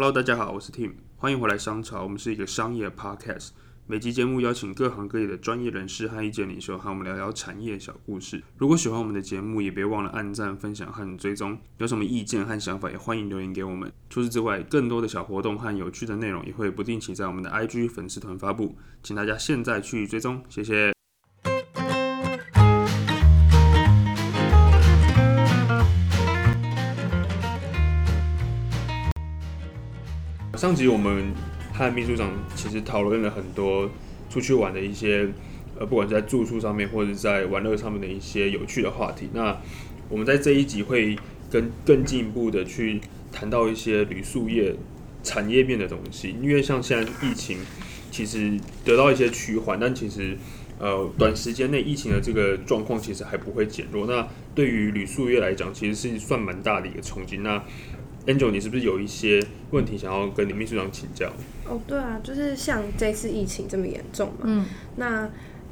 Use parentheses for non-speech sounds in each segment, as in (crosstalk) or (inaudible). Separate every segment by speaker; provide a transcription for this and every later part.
Speaker 1: Hello，大家好，我是 Tim，欢迎回来商潮。我们是一个商业 podcast，每集节目邀请各行各业的专业人士和意见领袖，和我们聊聊产业小故事。如果喜欢我们的节目，也别忘了按赞、分享和追踪。有什么意见和想法，也欢迎留言给我们。除此之外，更多的小活动和有趣的内容也会不定期在我们的 IG 粉丝团发布，请大家现在去追踪，谢谢。上集我们和秘书长其实讨论了很多出去玩的一些，呃，不管是在住宿上面或者在玩乐上面的一些有趣的话题。那我们在这一集会跟更进一步的去谈到一些旅宿业产业面的东西，因为像现在疫情其实得到一些趋缓，但其实呃短时间内疫情的这个状况其实还不会减弱。那对于旅宿业来讲，其实是算蛮大的一个冲击。那 Angel，你是不是有一些问题想要跟你秘书长请教？
Speaker 2: 哦，对啊，就是像这次疫情这么严重嘛，嗯，那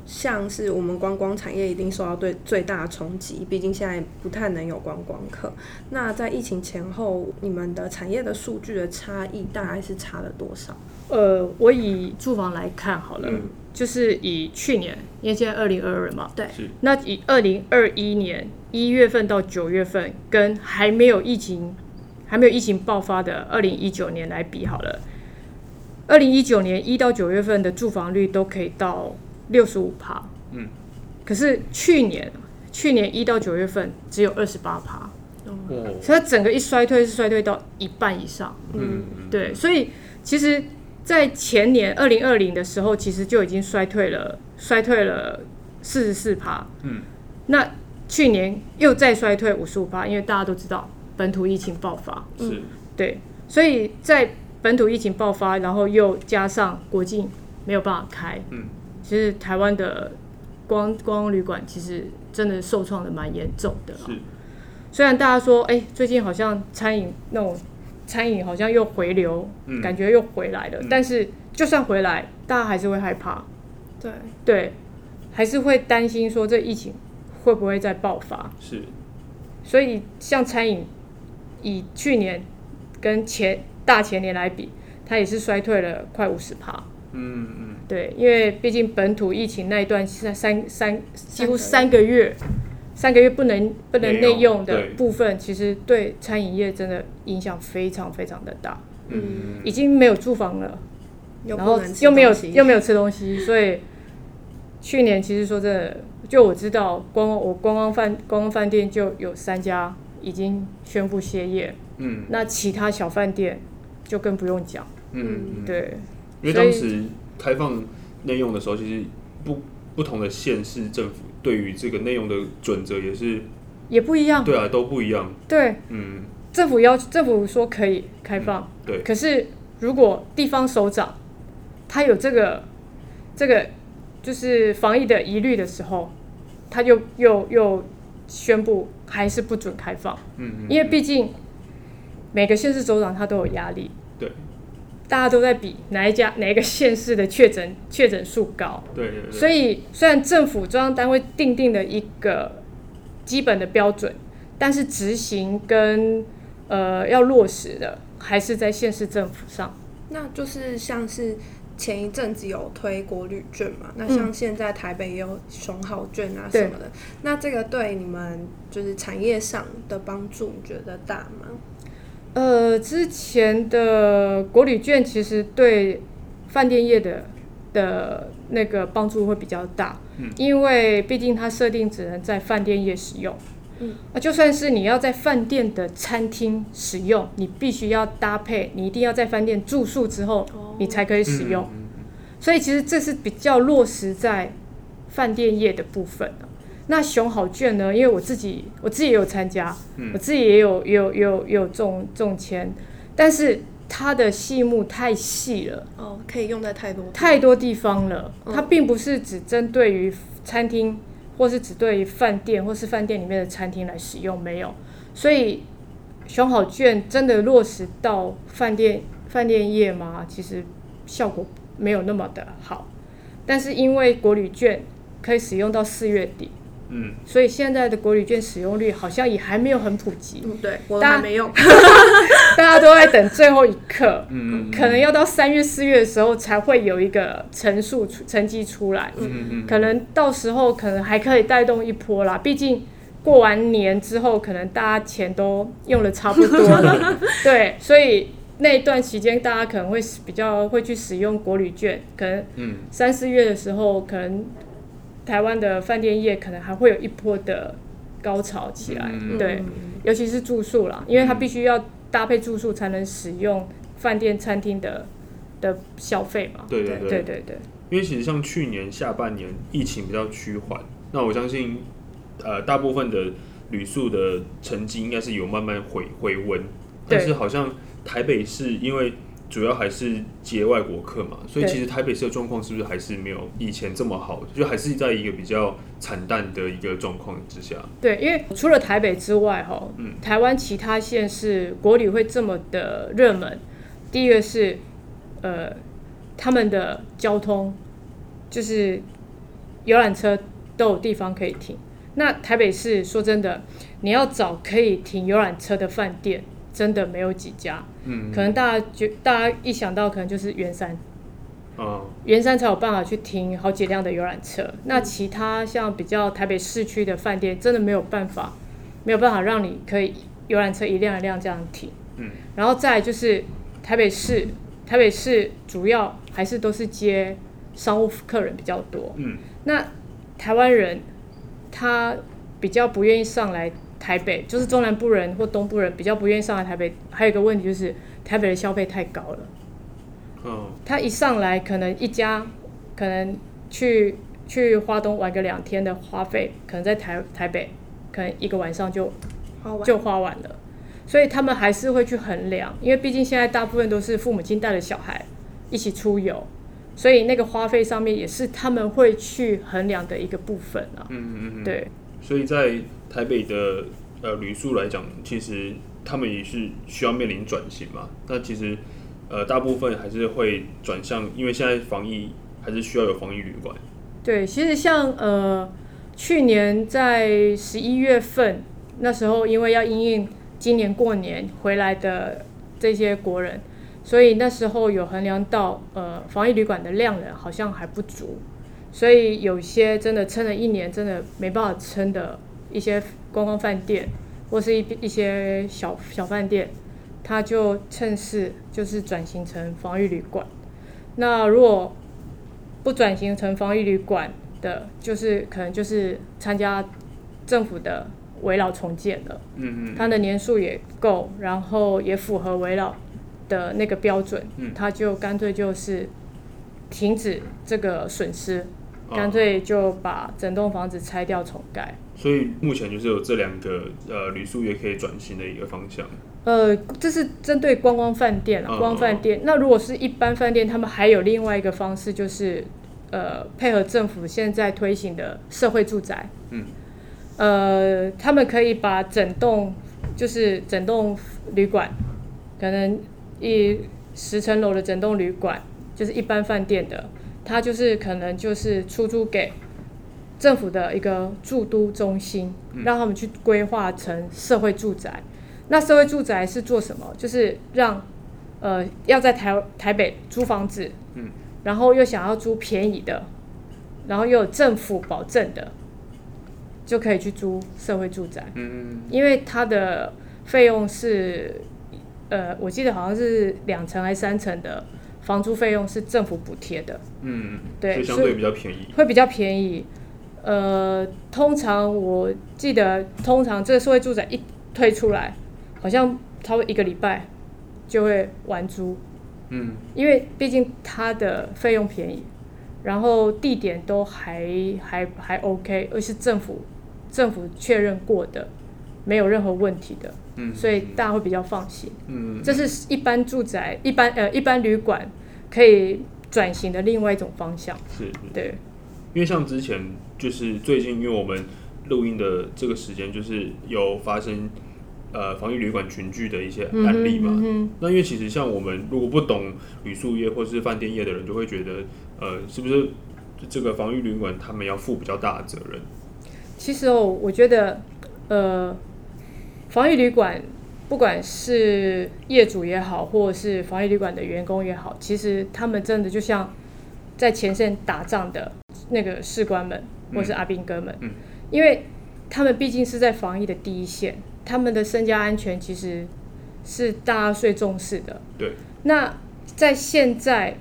Speaker 2: 像是我们观光产业一定受到对最大的冲击，毕竟现在不太能有观光客。那在疫情前后，你们的产业的数据的差异大概是差了多少？
Speaker 3: 呃，我以住房来看好了，就是以去年，因为现在二零二二嘛，
Speaker 2: 对，
Speaker 3: 那以二零二一年一月份到九月份，跟还没有疫情。还没有疫情爆发的二零一九年来比好了，二零一九年一到九月份的住房率都可以到六十五趴，嗯，可是去年去年一到九月份只有二十八趴，哦，所以它整个一衰退是衰退到一半以上，嗯，对，所以其实，在前年二零二零的时候，其实就已经衰退了，衰退了四十四趴，嗯，那去年又再衰退五十五趴，因为大家都知道。本土疫情爆发。
Speaker 1: 是，
Speaker 3: 对，所以在本土疫情爆发，然后又加上国境没有办法开，嗯，其实台湾的光光旅馆其实真的受创的蛮严重的。是，虽然大家说，哎，最近好像餐饮那种餐饮好像又回流，感觉又回来了，但是就算回来，大家还是会害怕，
Speaker 2: 对。
Speaker 3: 对，还是会担心说这疫情会不会再爆发？
Speaker 1: 是，
Speaker 3: 所以像餐饮。以去年跟前大前年来比，它也是衰退了快五十趴。嗯嗯，对，因为毕竟本土疫情那一段三三三几乎三个月，三个月不能不能内用的部分，其实对餐饮业真的影响非常非常的大。嗯，已经没有住房了，
Speaker 2: 然后
Speaker 3: 又没有又没有吃东西，所以去年其实说真的，就我知道，光我观光饭观光饭店就有三家。已经宣布歇业，嗯，那其他小饭店就更不用讲，嗯，对，
Speaker 1: 因为当时开放内用的时候，其实不不同的县市政府对于这个内用的准则也是
Speaker 3: 也不一样，
Speaker 1: 对啊，都不一样，
Speaker 3: 对，嗯，政府要政府说可以开放，
Speaker 1: 对，
Speaker 3: 可是如果地方首长他有这个这个就是防疫的疑虑的时候，他就又又。宣布还是不准开放，嗯嗯，因为毕竟每个县市首长他都有压力，
Speaker 1: 对，
Speaker 3: 大家都在比哪一家哪一个县市的确诊确诊数高，
Speaker 1: 对对对，
Speaker 3: 所以虽然政府中央单位定定的一个基本的标准，但是执行跟呃要落实的还是在县市政府上，
Speaker 2: 那就是像是。前一阵子有推国旅券嘛？那像现在台北也有熊好券啊什么的。那这个对你们就是产业上的帮助，你觉得大吗？
Speaker 3: 呃，之前的国旅券其实对饭店业的的那个帮助会比较大，嗯，因为毕竟它设定只能在饭店业使用，嗯，啊，就算是你要在饭店的餐厅使用，你必须要搭配，你一定要在饭店住宿之后。你才可以使用，所以其实这是比较落实在饭店业的部分。那熊好券呢？因为我自己我自己也有参加，我自己也有有有有中中签，但是它的细目太细了。
Speaker 2: 哦，可以用在太多
Speaker 3: 太多地方了。它并不是只针对于餐厅，或是只对饭店，或是饭店里面的餐厅来使用，没有。所以选好券真的落实到饭店。饭店业吗，其实效果没有那么的好，但是因为国旅券可以使用到四月底，嗯，所以现在的国旅券使用率好像也还没有很普及。
Speaker 2: 嗯，对，我还没用，(laughs)
Speaker 3: 大家都在等最后一刻，嗯，可能要到三月四月的时候才会有一个成数成绩出来，嗯嗯，可能到时候可能还可以带动一波啦。毕竟过完年之后，可能大家钱都用的差不多了，(laughs) 对，所以那一段期间大家可能会比较会去使用国旅券，可能三四月的时候可能。台湾的饭店业可能还会有一波的高潮起来，对，尤其是住宿啦，因为它必须要搭配住宿才能使用饭店餐厅的的消费嘛。
Speaker 1: 对对
Speaker 3: 对对对对。
Speaker 1: 因为其实像去年下半年疫情比较趋缓，那我相信呃大部分的旅宿的成绩应该是有慢慢回回温，但是好像台北市因为。主要还是接外国客嘛，所以其实台北市的状况是不是还是没有以前这么好？就还是在一个比较惨淡的一个状况之下。
Speaker 3: 对，因为除了台北之外，哈，嗯，台湾其他县市国旅会这么的热门。第一个是，呃，他们的交通就是游览车都有地方可以停。那台北市说真的，你要找可以停游览车的饭店。真的没有几家，嗯，可能大家就大家一想到可能就是圆山，哦，圆山才有办法去停好几辆的游览车。那其他像比较台北市区的饭店，真的没有办法，没有办法让你可以游览车一辆一辆这样停，嗯。然后再就是台北市，台北市主要还是都是接商务客人比较多，嗯。那台湾人他比较不愿意上来。台北就是中南部人或东部人比较不愿意上来台北，还有一个问题就是台北的消费太高了。嗯，他一上来可能一家可能去去花东玩个两天的花费，可能在台台北可能一个晚上就就花完了，所以他们还是会去衡量，因为毕竟现在大部分都是父母亲带着小孩一起出游，所以那个花费上面也是他们会去衡量的一个部分啊。嗯嗯嗯，对。
Speaker 1: 所以在台北的呃旅宿来讲，其实他们也是需要面临转型嘛。那其实呃大部分还是会转向，因为现在防疫还是需要有防疫旅馆。
Speaker 3: 对，其实像呃去年在十一月份那时候，因为要因应今年过年回来的这些国人，所以那时候有衡量到呃防疫旅馆的量人好像还不足。所以有些真的撑了一年，真的没办法撑的一些观光饭店，或是一一些小小饭店，它就趁势就是转型成防御旅馆。那如果不转型成防御旅馆的，就是可能就是参加政府的围绕重建了。嗯嗯。它的年数也够，然后也符合围绕的那个标准，它就干脆就是停止这个损失。干脆就把整栋房子拆掉重盖。
Speaker 1: 所以目前就是有这两个呃旅宿也可以转型的一个方向。
Speaker 3: 呃，这是针对观光饭店啊，观光饭店。那如果是一般饭店，他们还有另外一个方式，就是呃配合政府现在推行的社会住宅。嗯。呃，他们可以把整栋就是整栋旅馆，可能一十层楼的整栋旅馆，就是一般饭店的。它就是可能就是出租给政府的一个住都中心，让他们去规划成社会住宅。那社会住宅是做什么？就是让呃要在台台北租房子，嗯，然后又想要租便宜的，然后又有政府保证的，就可以去租社会住宅。嗯因为它的费用是呃，我记得好像是两层还是三层的。房租费用是政府补贴的，
Speaker 1: 嗯，对，相对比较便宜，
Speaker 3: 会比较便宜。呃，通常我记得，通常这个社会住宅一推出来，好像差不多一个礼拜就会完租，嗯，因为毕竟它的费用便宜，然后地点都还还还 OK，而是政府政府确认过的，没有任何问题的。嗯所以大家会比较放心。嗯，这是一般住宅、一般呃一般旅馆可以转型的另外一种方向。
Speaker 1: 是，
Speaker 3: 对。
Speaker 1: 因为像之前就是最近，因为我们录音的这个时间，就是有发生呃防疫旅馆群聚的一些案例嘛。嗯那因为其实像我们如果不懂旅宿业或是饭店业的人，就会觉得呃是不是这个防疫旅馆他们要负比较大的责任？
Speaker 3: 其实哦，我觉得，呃，防疫旅馆不管是业主也好，或者是防疫旅馆的员工也好，其实他们真的就像在前线打仗的那个士官们，或是阿兵哥们，
Speaker 1: 嗯。
Speaker 3: 因为他们毕竟是在防疫的第一线，他们的身家安全其实是大家最重视的。
Speaker 1: 对，
Speaker 3: 那在现在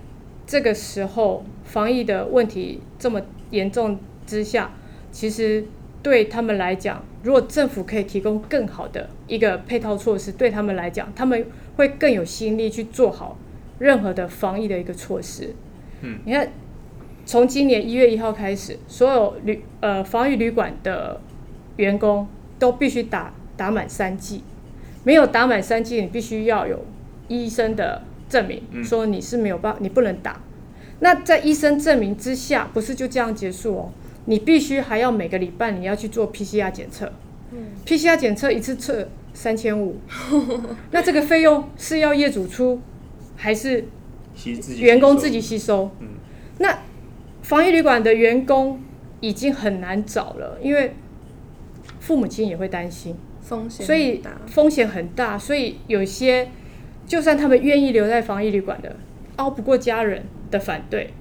Speaker 3: 这个时候，防疫的问题这么严重之下，其实对他们来讲，如果政府可以提供更好的一个配套措施，对他们来讲，他们会更有心力去做好任何的防疫的一个措施。
Speaker 1: 嗯，
Speaker 3: 你看，从今年一月一号开始，所有旅呃防疫旅馆的员工都必须打打满三剂，没有打满三剂，你必须要有医生的证明，
Speaker 1: 嗯
Speaker 3: 说你是没有办法你不能打。那在医生证明之下，不是就这样结束哦？你必须还要每个礼拜你要去做 PCR 检测、p c r 检测一次测三千五，(laughs) 那这个费用是要业主出，还是员工自己
Speaker 1: 吸收
Speaker 3: 吸收？
Speaker 1: 嗯
Speaker 3: 那防疫旅馆的员工已经很难找了，因为父母亲也会担心。
Speaker 2: 风险
Speaker 3: 所以
Speaker 2: 很大
Speaker 3: 风险很大，所以有些就算他们愿意留在防疫旅馆的，熬不过家人的反对，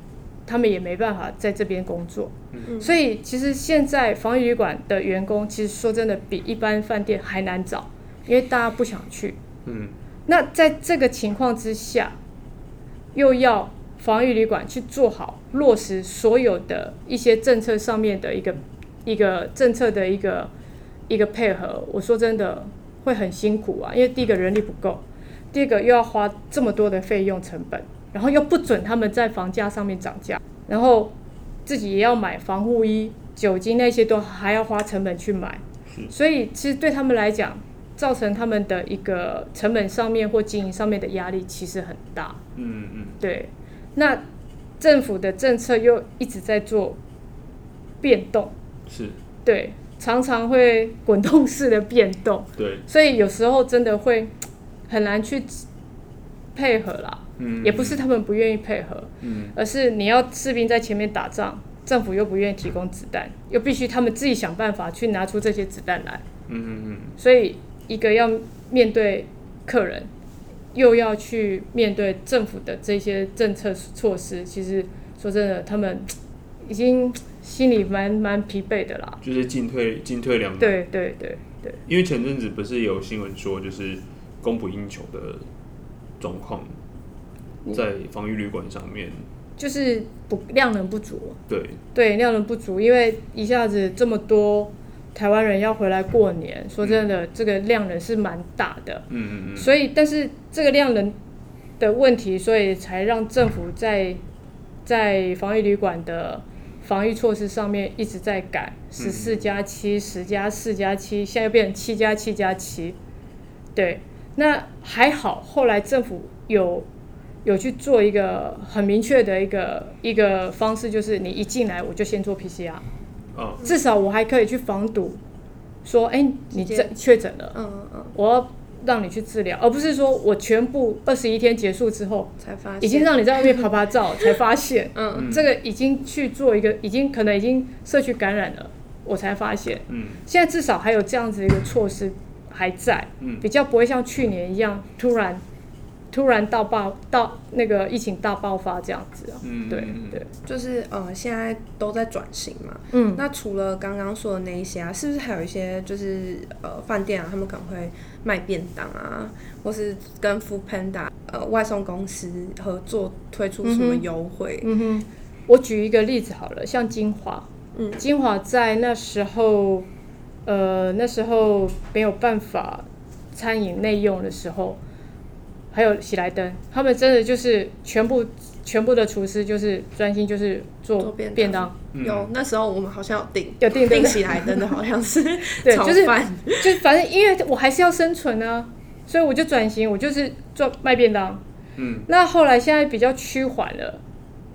Speaker 3: 他们也没办法在这边工作。
Speaker 2: 嗯
Speaker 3: 所以其实现在防疫旅馆的员工，其实说真的比一般饭店还难找，因为大家不想去。
Speaker 1: 嗯
Speaker 3: 那在这个情况之下，又要防疫旅馆去做好落实所有的一些政策上面的一个一个政策的一个一个配合，我说真的会很辛苦啊，因为第一个人力不够，第二个又要花这么多的费用成本，然后又不准他们在房价上面涨价，然后自己也要买防护衣、酒精那些都还要花成本去买，所以其实对他们来讲，造成他们的一个成本上面或经营上面的压力其实很大。
Speaker 1: 嗯嗯。
Speaker 3: 对，那政府的政策又一直在做变动，
Speaker 1: 是。
Speaker 3: 对，常常会滚动式的变动，
Speaker 1: 对，
Speaker 3: 所以有时候真的会很难去配合啦。
Speaker 1: 嗯
Speaker 3: 也不是他们不愿意配合，
Speaker 1: 嗯
Speaker 3: 而是你要士兵在前面打仗，政府又不愿意提供子弹，又必须他们自己想办法去拿出这些子弹来。
Speaker 1: 嗯嗯嗯
Speaker 3: 所以一个要面对客人，又要去面对政府的这些政策措施，其实说真的，他们已经心里蛮蛮疲惫的啦。
Speaker 1: 就是进退进退两难。
Speaker 3: 对对对对，
Speaker 1: 因为前阵子不是有新闻说，就是供不应求的状况，在防御旅馆上面，
Speaker 3: 就是不量能不足，
Speaker 1: 对，
Speaker 3: 对量能不足，因为一下子这么多台湾人要回来过年，说真的，这个量能是蛮大的。
Speaker 1: 嗯嗯嗯，
Speaker 3: 所以，但是这个量能的问题，所以才让政府在在防疫旅馆的防疫措施上面一直在改，十四加七、十加四加七，现在又变成七加七加七。对，那还好，后来政府有有去做一个很明确的一个一个方式，就是你一进来我就先做 PCR，
Speaker 1: 哦，
Speaker 3: 至少我还可以去防堵，说，哎、你这确诊了。
Speaker 2: 嗯嗯，
Speaker 3: 我要让你去治疗，而不是说我全部二十一天结束之后，
Speaker 2: 才发现。
Speaker 3: 已经让你在外面拍拍照，才发现，
Speaker 2: 嗯
Speaker 3: 这个已经去做一个，已经可能已经社区感染了，我才发现。
Speaker 1: 嗯。
Speaker 3: 现在至少还有这样子一个措施还在，
Speaker 1: 嗯。
Speaker 3: 比较不会像去年一样突然突然到爆到那个疫情大爆发这样子啊。对
Speaker 1: 嗯嗯嗯
Speaker 3: 对，
Speaker 2: 就是呃，现在都在转型嘛。
Speaker 3: 嗯，
Speaker 2: 那除了刚刚说的那一些啊，是不是还有一些就是呃饭店啊，他们可能会卖便当啊，或是跟 Food Panda 呃外送公司合作推出什么优惠？
Speaker 3: 嗯哼，我举一个例子好了，像金华，
Speaker 2: 嗯
Speaker 3: 金华在那时候，呃，那时候没有办法餐饮内用的时候，还有喜来登，他们真的就是全部全部的厨师就是专心就是做
Speaker 2: 做便当。
Speaker 3: 便当，
Speaker 1: 嗯。
Speaker 2: 有那时候我们好像有订
Speaker 3: 有订对。
Speaker 2: 订喜来登的，好像是 (laughs)
Speaker 3: 对，
Speaker 2: 炒
Speaker 3: 就是
Speaker 2: 饭。
Speaker 3: 就反正因为我还是要生存啊，所以我就转型，我就是做卖便当。
Speaker 1: 嗯。
Speaker 3: 那后来现在比较趋缓了，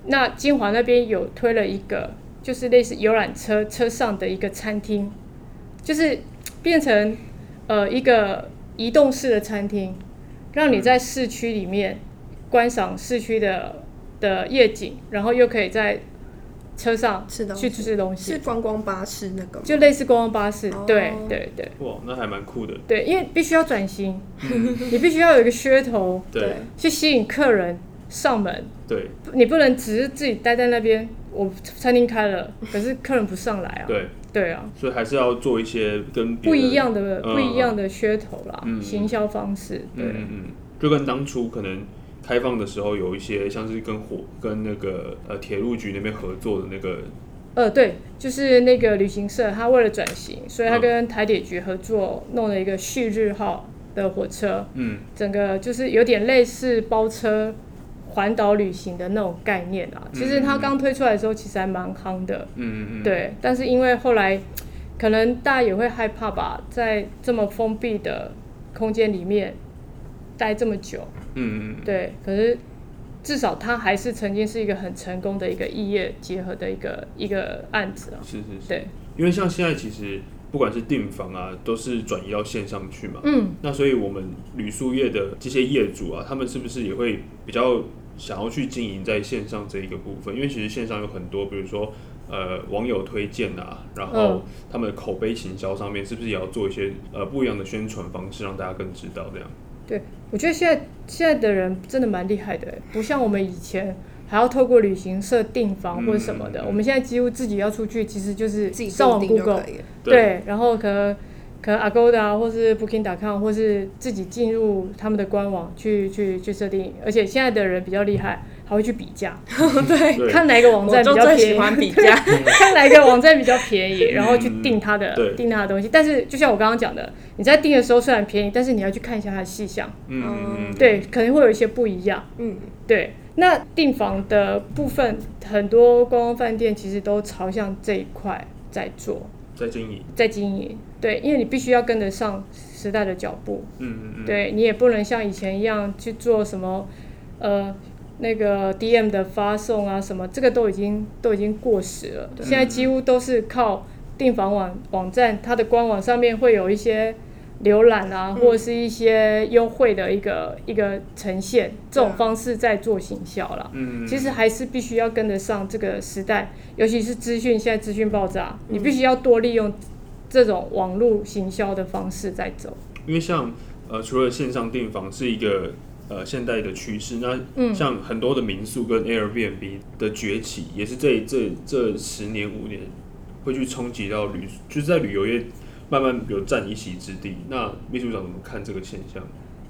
Speaker 3: 那金华那边有推了一个，就是类似游览车车上的一个餐厅，就是变成呃一个移动式的餐厅，让你在市区里面观赏市区的的夜景，然后又可以在车上
Speaker 2: 吃东西
Speaker 3: 去吃东
Speaker 2: 是
Speaker 3: 西，
Speaker 2: 观光巴士那个吗？
Speaker 3: 就类似观光巴士。
Speaker 2: 哦
Speaker 3: 对对对
Speaker 1: 哇，那还蛮酷的。
Speaker 3: 对，因为必须要转型，你必须要有一个噱头
Speaker 1: 对
Speaker 3: 去吸引客人上门，
Speaker 1: 对
Speaker 3: 你不能只是自己待在那边。我餐厅开了，可是客人不上来啊。
Speaker 1: 对，
Speaker 3: 对啊，
Speaker 1: 所以还是要做一些跟
Speaker 3: 不一样的
Speaker 1: 嗯
Speaker 3: 不一样的噱头啦，
Speaker 1: 嗯
Speaker 3: 行销方式。对，
Speaker 1: 嗯就跟当初可能开放的时候有一些像是跟火跟那个呃铁路局那边合作的那个，
Speaker 3: 呃，对，就是那个旅行社，他为了转型，所以他
Speaker 1: 嗯
Speaker 3: 跟台铁局合作，弄了一个旭日号的火车，
Speaker 1: 嗯。
Speaker 3: 整个就是有点类似包车环岛旅行的那种概念啊。其实它刚推出来的时候，其实还蛮夯的，
Speaker 1: 嗯嗯嗯，
Speaker 3: 对。但是因为后来可能大家也会害怕吧，在这么封闭的空间里面待这么久，
Speaker 1: 嗯嗯
Speaker 3: 对。可是至少它还是曾经是一个很成功的一个异业结合的一个一个案子啊。
Speaker 1: 是是是，
Speaker 3: 对，
Speaker 1: 因为像现在其实不管是订房啊，都是转移到线上去嘛，
Speaker 3: 嗯，
Speaker 1: 那所以我们旅宿业的这些业主啊，他们是不是也会比较想要去经营在线上这一个部分？因为其实线上有很多，比如说呃网友推荐啊，然后
Speaker 3: 嗯
Speaker 1: 他们的口碑行销上面，是不是也要做一些呃不一样的宣传方式，让大家更知道这样？
Speaker 3: 对，我觉得现在现在的人真的蛮厉害的欸，不像我们以前还要透过旅行社订房或者什么的，
Speaker 1: 嗯
Speaker 3: 我们现在几乎自己要出去，其实就是
Speaker 2: 自己
Speaker 3: 上网 Google，
Speaker 2: 可以了。
Speaker 3: 对，然后可能可能 Agoda 或是 Booking.com 或是自己进入他们的官网去去去设定，而且现在的人比较厉害，还会去比价，(laughs)
Speaker 2: 对，(laughs)
Speaker 3: 看哪一个网站比较便宜，
Speaker 2: 欢比价。(laughs)
Speaker 3: 看哪一个网站比较便宜，然后去订它的、订它的东西。但是就像我刚刚讲的，你在订的时候虽然便宜，但是你要去看一下它的细项，
Speaker 1: 嗯，
Speaker 3: 对，可能会有一些不一样。
Speaker 2: 嗯，
Speaker 3: 对，那订房的部分，很多观光饭店其实都朝向这一块在做，
Speaker 1: 在经营，
Speaker 3: 在经营。对，因为你必须要跟得上时代的脚步，
Speaker 1: 嗯嗯嗯，
Speaker 3: 对你也不能像以前一样去做什么，呃，那个 DM 的发送啊什么，这个都已经都已经过时了。现在几乎都是靠订房网网站，它的官网上面会有一些浏览啊，
Speaker 2: 嗯。
Speaker 3: 或者是一些优惠的一个一个呈现，这种方式在做行销啦。
Speaker 1: 嗯，嗯，
Speaker 3: 其实还是必须要跟得上这个时代，尤其是资讯现在资讯爆炸，
Speaker 2: 嗯。
Speaker 3: 你必须要多利用这种网络行销的方式在走。
Speaker 1: 因为像呃，除了线上订房是一个呃现代的趋势，那
Speaker 3: 嗯。
Speaker 1: 像很多的民宿跟 Airbnb 的崛起，也是这这这十年五年会去冲击到旅，就是在旅游业慢慢有占一席之地。那秘书长怎么看这个现象？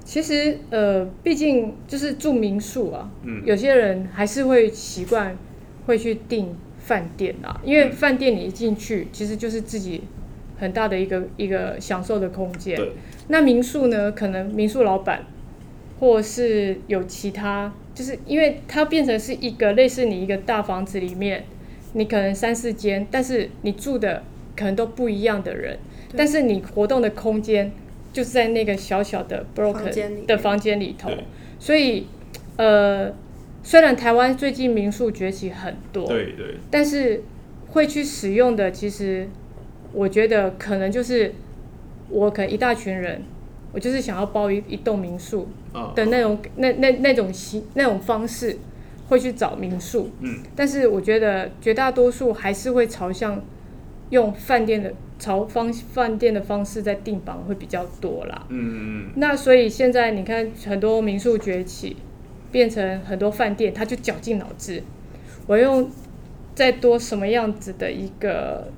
Speaker 3: 其实，呃，毕竟就是住民宿啊，
Speaker 1: 嗯
Speaker 3: 有些人还是会习惯会去订饭店啊，因为饭店你一进去，其实就是自己很大的一个一个享受的空间。
Speaker 1: 对，
Speaker 3: 那民宿呢，可能民宿老板或是有其他，就是因为它变成是一个类似你一个大房子里面，你可能三四间，但是你住的可能都不一样的人，
Speaker 2: 对
Speaker 3: 但是你活动的空间就是在那个小小的 broken 的房间里头，所以呃，虽然台湾最近民宿崛起很多，
Speaker 1: 对对，
Speaker 3: 但是会去使用的，其实我觉得可能就是我可能一大群人，我就是想要包一一栋民宿
Speaker 1: 啊，
Speaker 3: 的那种那那那种形那种方式，会去找民宿。
Speaker 1: 嗯，
Speaker 3: 但是我觉得绝大多数还是会朝向用饭店的朝方饭店的方式在订房会比较多啦。
Speaker 1: 嗯嗯
Speaker 3: 那所以现在你看很多民宿崛起，变成很多饭店，他就绞尽脑汁，我用再多什么样子的一个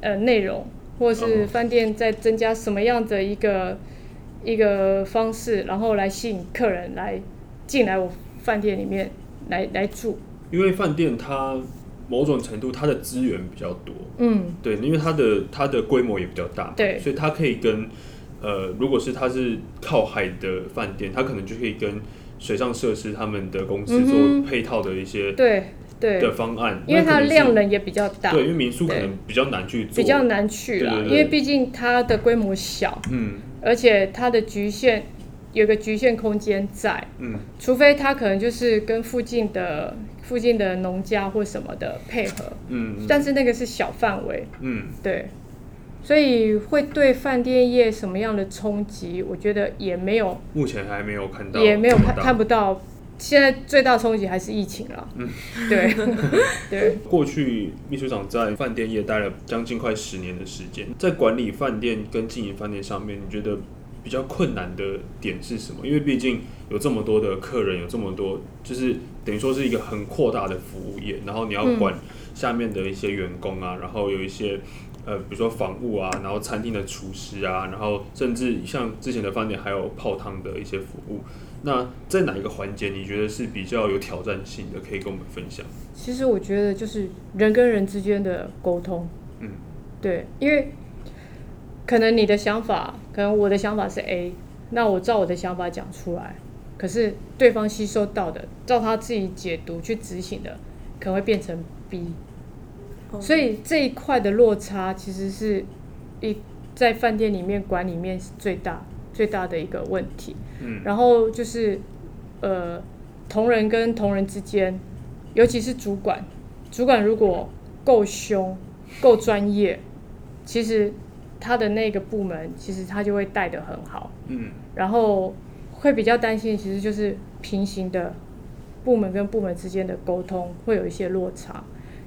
Speaker 3: 呃内容，或是
Speaker 1: 哦
Speaker 3: 饭店再增加什么样的一个一个方式，然后来吸引客人来进来我饭店里面来来住。
Speaker 1: 因为饭店它某种程度它的资源比较多，
Speaker 3: 嗯，
Speaker 1: 对，因为它的它的规模也比较大，
Speaker 3: 对。
Speaker 1: 所以它可以跟呃，如果是它是靠海的饭店，它可能就可以跟水上设施他们的公司做配套的一些
Speaker 3: 对对。
Speaker 1: 的，方案，
Speaker 3: 因为它的量能也比较大，
Speaker 1: 对，因为民宿可能比较难去做，
Speaker 3: 比较难去啦，
Speaker 1: 对对对。
Speaker 3: 因为毕竟它的规模小。
Speaker 1: 嗯。
Speaker 3: 而且它的局限有个局限空间在，
Speaker 1: 嗯
Speaker 3: 除非它可能就是跟附近的附近的农家或什么的配合，
Speaker 1: 嗯
Speaker 3: 但是那个是小范围，
Speaker 1: 嗯。
Speaker 3: 对，所以会对饭店业什么样的冲击，我觉得也没有
Speaker 1: 目前还没有看到，
Speaker 3: 也没有看看不到。现在最大冲击还是疫情了。嗯，对。对。(laughs)
Speaker 1: 过去秘书长在饭店业待了将近快十年的时间，在管理饭店跟经营饭店上面，你觉得比较困难的点是什么？因为毕竟有这么多的客人，有这么多，就是等于说是一个很扩大的服务业，然后你要管下面的一些员工啊，然后有一些。呃，比如说房务啊，然后餐厅的厨师啊，然后甚至像之前的饭店还有泡汤的一些服务。那在哪一个环节你觉得是比较有挑战性的？可以跟我们分享。
Speaker 3: 其实我觉得就是人跟人之间的沟通。嗯，对，因为可能你的想法，可能我的想法是 A，那我照我的想法讲出来，可是对方吸收到的，照他自己解读去执行的，可能会变成 B。所以这一块的落差其实是一在饭店里面管里面是最大最大的一个问题。嗯，然后就是呃同仁跟同仁之间，尤其是主管，主管如果够凶够专业，其实他的那个部门其实他就会带的很好。嗯，然后会比较担心，其实就是平行的部门跟部门之间的沟通会有一些落差，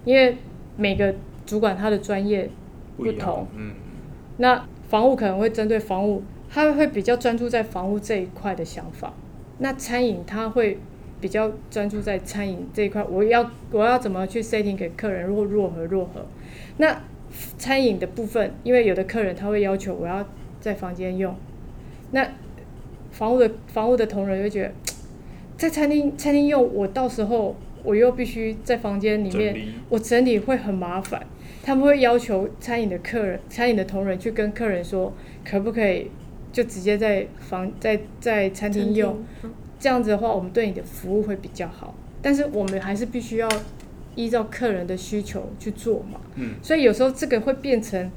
Speaker 3: 因为。每个主管他的专业不同，嗯，那房务可能会针对房务，他会比较专注在房务这一块的想法。那餐饮他会比较专注在餐饮这一块，我要我要怎么去 setting 给客人，如果若何若何。那餐饮的部分，因为有的客人他会要求我要在房间用，那房屋的房屋的同仁就觉得 (tsk) 在餐厅餐厅用，我到时候。我又必须在房间里面，我整理会很麻烦。他们会要求餐饮的客人、餐饮的同仁去跟客人说，可不可以就直接在房在在餐厅用？这样子的话，我们对你的服务会比较好。但是我们还是必须要依照客人的需求去做嘛。嗯。所以有时候这个会变成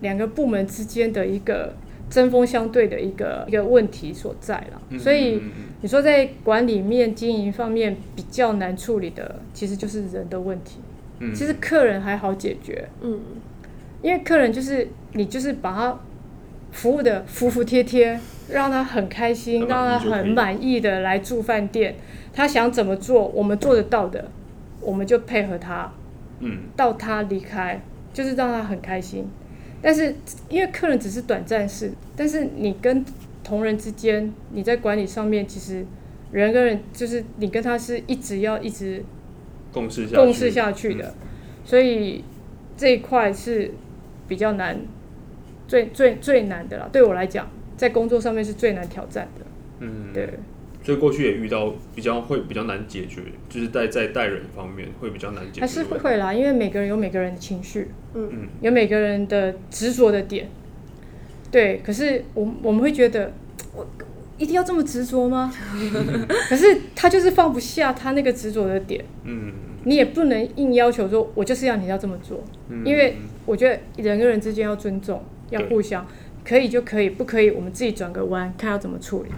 Speaker 3: 两个部门之间的一个。针锋相对的一个一个问题所在了，所以你说在管理面经营方面比较难处理的，其实就是人的问题。嗯，其实客人还好解决，嗯，因为客人就是你就是把他服务的服服帖帖，让他很开心，让他很满意的来住饭店，他想怎么做，我们做得到的，我们就配合他，嗯，到他离开，就是让他很开心。但是因为客人只是短暂式，但是你跟同仁之间，你在管理上面，其实人跟人就是你跟他是一直要一直
Speaker 1: 共事
Speaker 3: 共事下去的，所以这一块是比较难，最最最难的啦。对我来讲，在工作上面是最难挑战的。嗯，对。
Speaker 1: 所以过去也遇到比较会比较难解决，就是在在待人方面会比较难解决。
Speaker 3: 还是会啦，因为每个人有每个人的情绪，嗯嗯，有每个人的执着的点。对，可是我我们会觉得，我一定要这么执着吗？(laughs) 可是他就是放不下他那个执着的点，嗯，你也不能硬要求说，我就是要你要这么做，因为我觉得人跟人之间要尊重，要互相，可以就可以，不可以我们自己转个弯，看要怎么处理。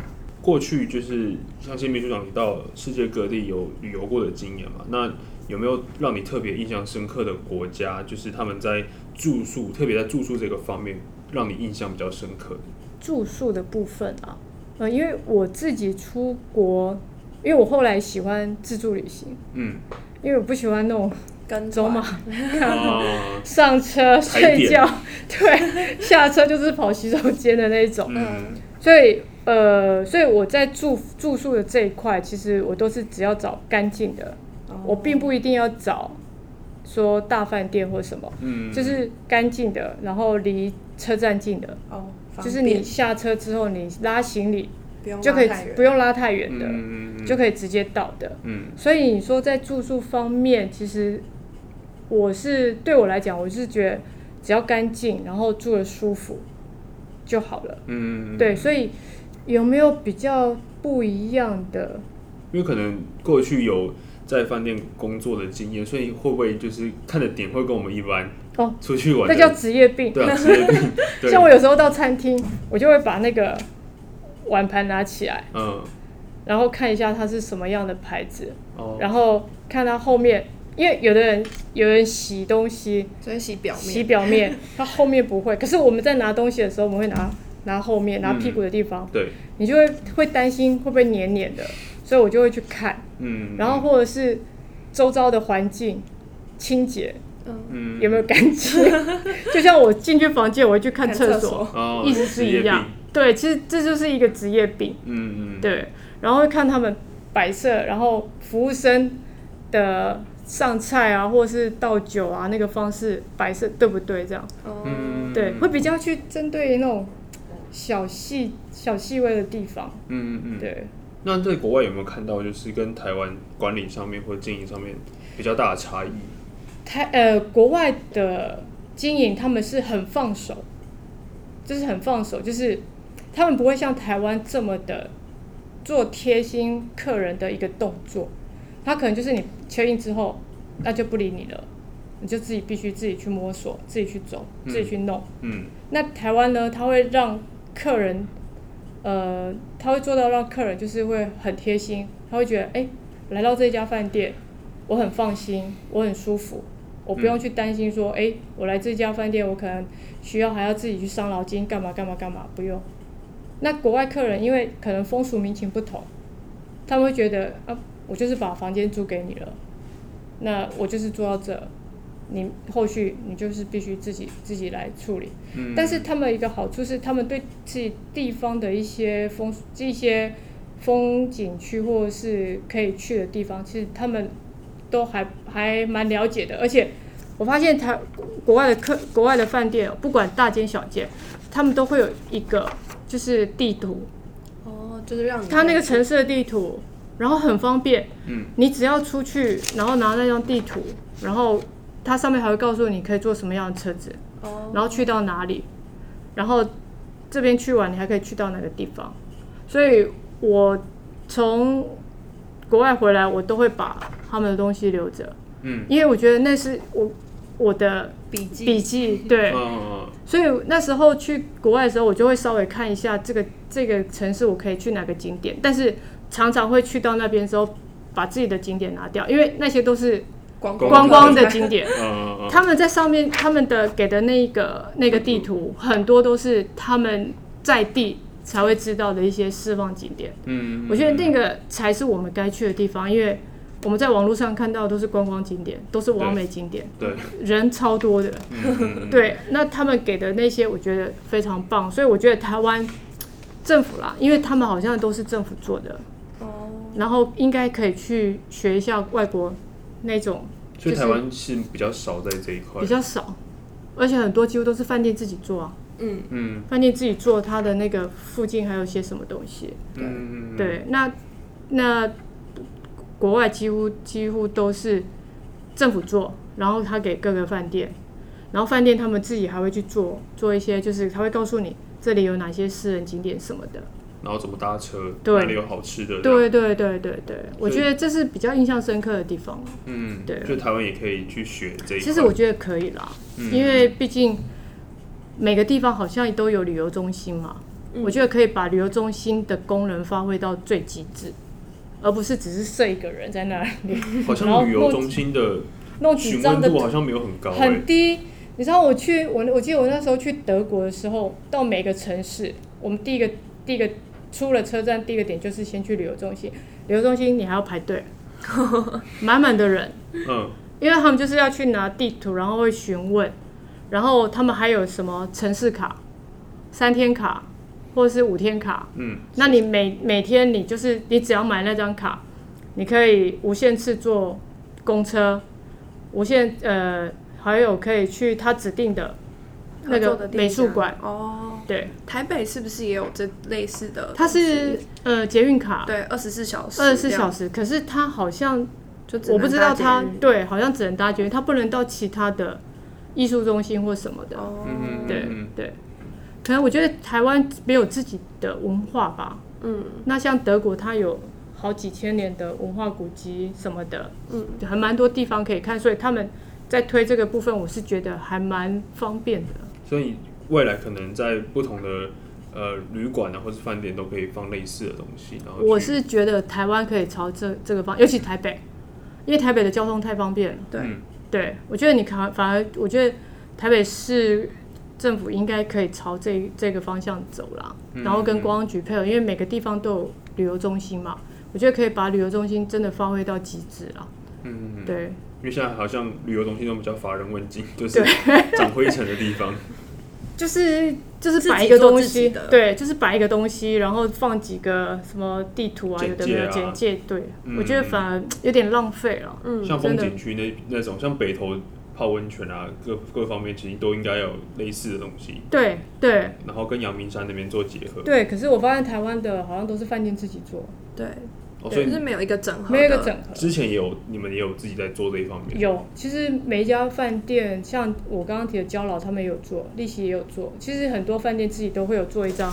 Speaker 1: 过去就是相信秘书长，提到世界各地有旅游过的经验嘛？那有没有让你特别印象深刻的国家？就是他们在住宿，特别在住宿这个方面，让你印象比较深刻的。
Speaker 3: 住宿的部分啊，呃，因为我自己出国，因为我后来喜欢自助旅行，嗯，因为我不喜欢那种
Speaker 2: 跟走
Speaker 3: 马 (laughs) 上车睡觉，对，下车就是跑洗手间的那种，嗯，所以。呃，所以我在住住宿的这一块，其实我都是只要找干净的，我并不一定要找说大饭店或什么，嗯，就是干净的，然后离车站近的，哦，就是你下车之后你拉行李就可以不用拉太远的，就可以直接到的，嗯，所以你说在住宿方面，其实我是对我来讲，我是觉得只要干净，然后住的舒服就好了，嗯，对，所以。有没有比较不一样的？
Speaker 1: 因为可能过去有在饭店工作的经验，所以会不会就是看的点会跟我们一般哦？出去玩
Speaker 3: 那叫职业病，
Speaker 1: 对啊，职业病。(laughs)
Speaker 3: 像我有时候到餐厅，我就会把那个碗盘拿起来，嗯，然后看一下它是什么样的牌子，哦，然后看它后面，因为有的人有人洗东西，
Speaker 2: 所以洗表面，
Speaker 3: 洗表面，它后面不会。可是我们在拿东西的时候，我们会拿。拿后后面拿屁股的地方，
Speaker 1: 对，
Speaker 3: 你就会会担心会不会黏黏的，所以我就会去看，嗯，然后或者是周遭的环境清洁，嗯，有没有干净？(laughs) 就像我进去房间，我会去看厕所，意思是一样。对，其实这就是一个职业病，嗯嗯，对，然后会看他们摆设，然后服务生的上菜啊，或者是倒酒啊，那个方式摆设对不对？这样，嗯，对，会比较去针对那种小细小细微的地方，嗯嗯嗯，对。
Speaker 1: 那在国外有没有看到，就是跟台湾管理上面或者经营上面比较大的差异？
Speaker 3: 台呃，国外的经营他们是很放手，就是很放手，就是他们不会像台湾这么的做贴心客人的一个动作。他可能就是你确认之后，那就不理你了，你就自己必须自己去摸索，自己去走，自己去弄。嗯。那台湾呢？他会让客人。呃，他会做到让客人就是会很贴心，他会觉得哎，来到这家饭店，我很放心，我很舒服，我不用去担心说哎，我来这家饭店我可能需要还要自己去伤脑筋干嘛干嘛干嘛，不用。那国外客人因为可能风俗民情不同，他们会觉得啊，我就是把房间租给你了，那我就是住到这。你后续你就是必须自己自己来处理，但是他们一个好处是，他们对自己地方的一些风一些风景区或者是可以去的地方，其实他们都还还蛮了解的。而且我发现台国外的客国外的饭店，不管大间小间，他们都会有一个就是地图，
Speaker 2: 哦，就是让
Speaker 3: 他那个城市的地图，然后很方便。嗯，你只要出去，然后拿那张地图，然后。它上面还会告诉你可以坐什么样的车子，然后去到哪里，然后这边去完你还可以去到哪个地方。所以我从国外回来，我都会把他们的东西留着，嗯，因为我觉得那是我我的
Speaker 2: 笔记。
Speaker 3: 笔记，对，所以那时候去国外的时候，我就会稍微看一下这个这个城市我可以去哪个景点，但是常常会去到那边之后把自己的景点拿掉，因为那些都是。观光的景点，(laughs) 他们在上面，他们的给的那个那个地图，很多都是他们在地才会知道的一些释放景点。嗯，我觉得那个才是我们该去的地方，因为我们在网络上看到都是观光景点，都是完美景点，
Speaker 1: 对，
Speaker 3: 人超多的。对，那他们给的那些，我觉得非常棒，所以我觉得台湾政府啦，因为他们好像都是政府做的，哦，然后应该可以去学一下外国。那种，
Speaker 1: 所以台湾是比较少在这一块，
Speaker 3: 比较少，而且很多几乎都是饭店自己做啊。嗯嗯，饭店自己做，它的那个附近还有些什么东西？嗯对，那那国外几乎几乎都是政府做，然后他给各个饭店，然后饭店他们自己还会去做做一些，就是他会告诉你这里有哪些私人景点什么的。
Speaker 1: 然后怎么搭车？哪里有好吃的？
Speaker 3: 对对对对对，我觉得这是比较印象深刻的地方。嗯，对，
Speaker 1: 就台湾也可以去学这一。
Speaker 3: 其实我觉得可以啦，因为毕竟每个地方好像都有旅游中心嘛，我觉得可以把旅游中心的功能发挥到最极致，而不是只是设一个人在那里。
Speaker 1: 好像 (laughs) 旅游中心的弄询问度好像没有很高，
Speaker 3: 很低。你知道我去我我记得我那时候去德国的时候，到每个城市，我们第一个第一个。出了车站，第一个点就是先去旅游中心。旅游中心你还要排队，(laughs) 满满的人。嗯，因为他们就是要去拿地图，然后会询问，然后他们还有什么城市卡、三天卡或者是五天卡。嗯，那你每每天你就是你只要买那张卡，你可以无限次坐公车，无限呃还有可以去他指定的。那个美术馆哦，对，
Speaker 2: 台北是不是也有这类似的？
Speaker 3: 它是呃捷运卡，
Speaker 2: 对，二十四小时，
Speaker 3: 二十四小时。可是它好像就我不知道它对，好像只能搭捷运，它不能到其他的艺术中心或什么的。哦，对对，可能我觉得台湾没有自己的文化吧。嗯，那像德国，它有好几千年的文化古迹什么的，嗯，还蛮多地方可以看，所以他们在推这个部分，我是觉得还蛮方便的。
Speaker 1: 所以未来可能在不同的呃旅馆啊，或是饭店都可以放类似的东西。然后
Speaker 3: 我是觉得台湾可以朝这这个方，尤其台北，因为台北的交通太方便了。
Speaker 2: 对，
Speaker 3: 对我觉得你看，反而我觉得台北市政府应该可以朝这这个方向走了，然后跟公安局配合，因为每个地方都有旅游中心嘛，我觉得可以把旅游中心真的发挥到极致了。
Speaker 1: 嗯，
Speaker 3: 对，
Speaker 1: 因为现在好像旅游中心都比较乏人问津，就是长灰尘的地方。
Speaker 3: 就是就是摆一个东西，对，就是摆一个东西，然后放几个什么地图啊，有的没有简介，对，我觉得反而有点浪费了。
Speaker 1: 嗯，像风景区那那种，像北投泡温泉啊，各各方面其实都应该有类似的东西。
Speaker 3: 对对。
Speaker 1: 然后跟阳明山那边做结合。
Speaker 3: 对，可是我发现台湾的好像都是饭店自己做。
Speaker 2: 对。所以是没有一个整合，
Speaker 3: 没有一个整合。
Speaker 1: 之前也有，你们也有自己在做这一方面。
Speaker 3: 有，其实每一家饭店，像我刚刚提的焦老，他们也有做，利息也有做。其实很多饭店自己都会有做一张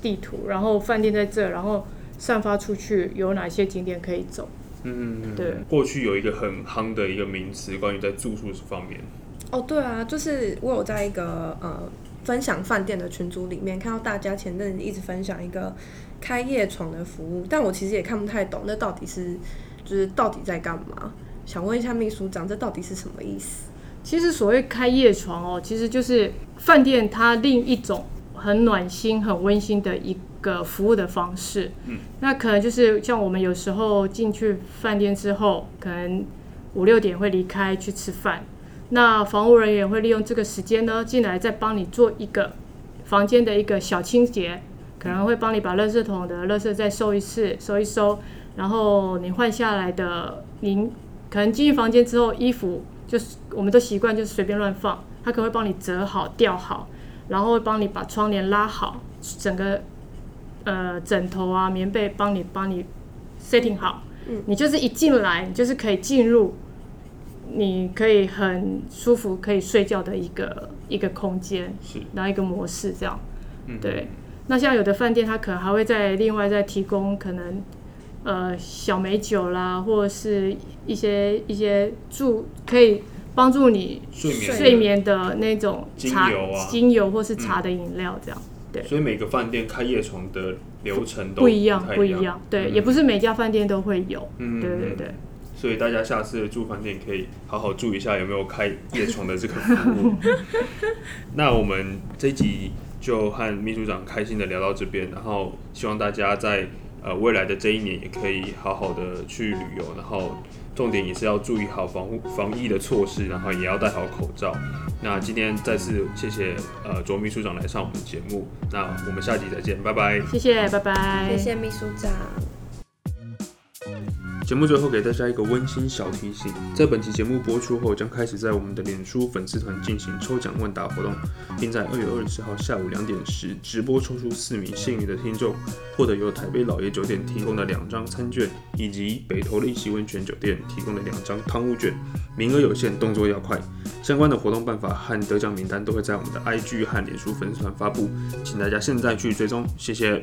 Speaker 3: 地图，然后饭店在这，然后散发出去有哪些景点可以走。嗯，对。
Speaker 1: 过去有一个很夯的一个名词，关于在住宿方面。
Speaker 2: 哦，对啊，就是我有在一个呃分享饭店的群组里面看到大家前阵子一直分享一个。开夜床的服务，但我其实也看不太懂，那到底是就是到底在干嘛？想问一下秘书长，这到底是什么意思？
Speaker 3: 其实所谓开夜床哦，其实就是饭店它另一种很暖心、很温馨的一个服务的方式。嗯，那可能就是像我们有时候进去饭店之后，可能五六点会离开去吃饭，那房务人员会利用这个时间呢，进来再帮你做一个房间的一个小清洁。可能会帮你把垃圾桶的垃圾再收一次，收一收，然后你换下来的，您可能进去房间之后，衣服就是我们都习惯就是随便乱放，他可能会帮你折好、吊好，然后会帮你把窗帘拉好，整个呃枕头啊、棉被帮你帮你 setting 好，嗯，你就是一进来，你就是可以进入，你可以很舒服可以睡觉的一个一个空间，
Speaker 1: 是，
Speaker 3: 然后一个模式这样，嗯，对。那像有的饭店，它可能还会再另外再提供可能，呃，小美酒啦，或者是一些一些助可以帮助你睡眠的那种
Speaker 1: 茶啊，
Speaker 3: 精油或是茶的饮料这样。对。
Speaker 1: 所以每个饭店开夜床的流程都
Speaker 3: 不
Speaker 1: 一样，
Speaker 3: 不一样。对，也不是每家饭店都会有。嗯，对对对。
Speaker 1: 所以大家下次住饭店可以好好注意一下有没有开夜床的这个服务。(laughs) 那我们这一集。就和秘书长开心的聊到这边，然后希望大家在呃未来的这一年也可以好好的去旅游，然后重点也是要注意好防护防疫的措施，然后也要戴好口罩。那今天再次谢谢呃卓秘书长来上我们的节目，那我们下集再见，拜拜。
Speaker 3: 谢谢，拜拜。
Speaker 2: 谢谢秘书长。
Speaker 1: 节目最后给大家一个温馨小提醒，在本期节目播出后，将开始在我们的脸书粉丝团进行抽奖问答活动，并在二月二十号下午两点时直播抽出四名幸运的听众，获得由台北老爷酒店提供的两张餐券，以及北投利息温泉酒店提供的两张汤屋券。名额有限，动作要快。相关的活动办法和得奖名单都会在我们的 IG 和脸书粉丝团发布，请大家现在去追踪，谢谢。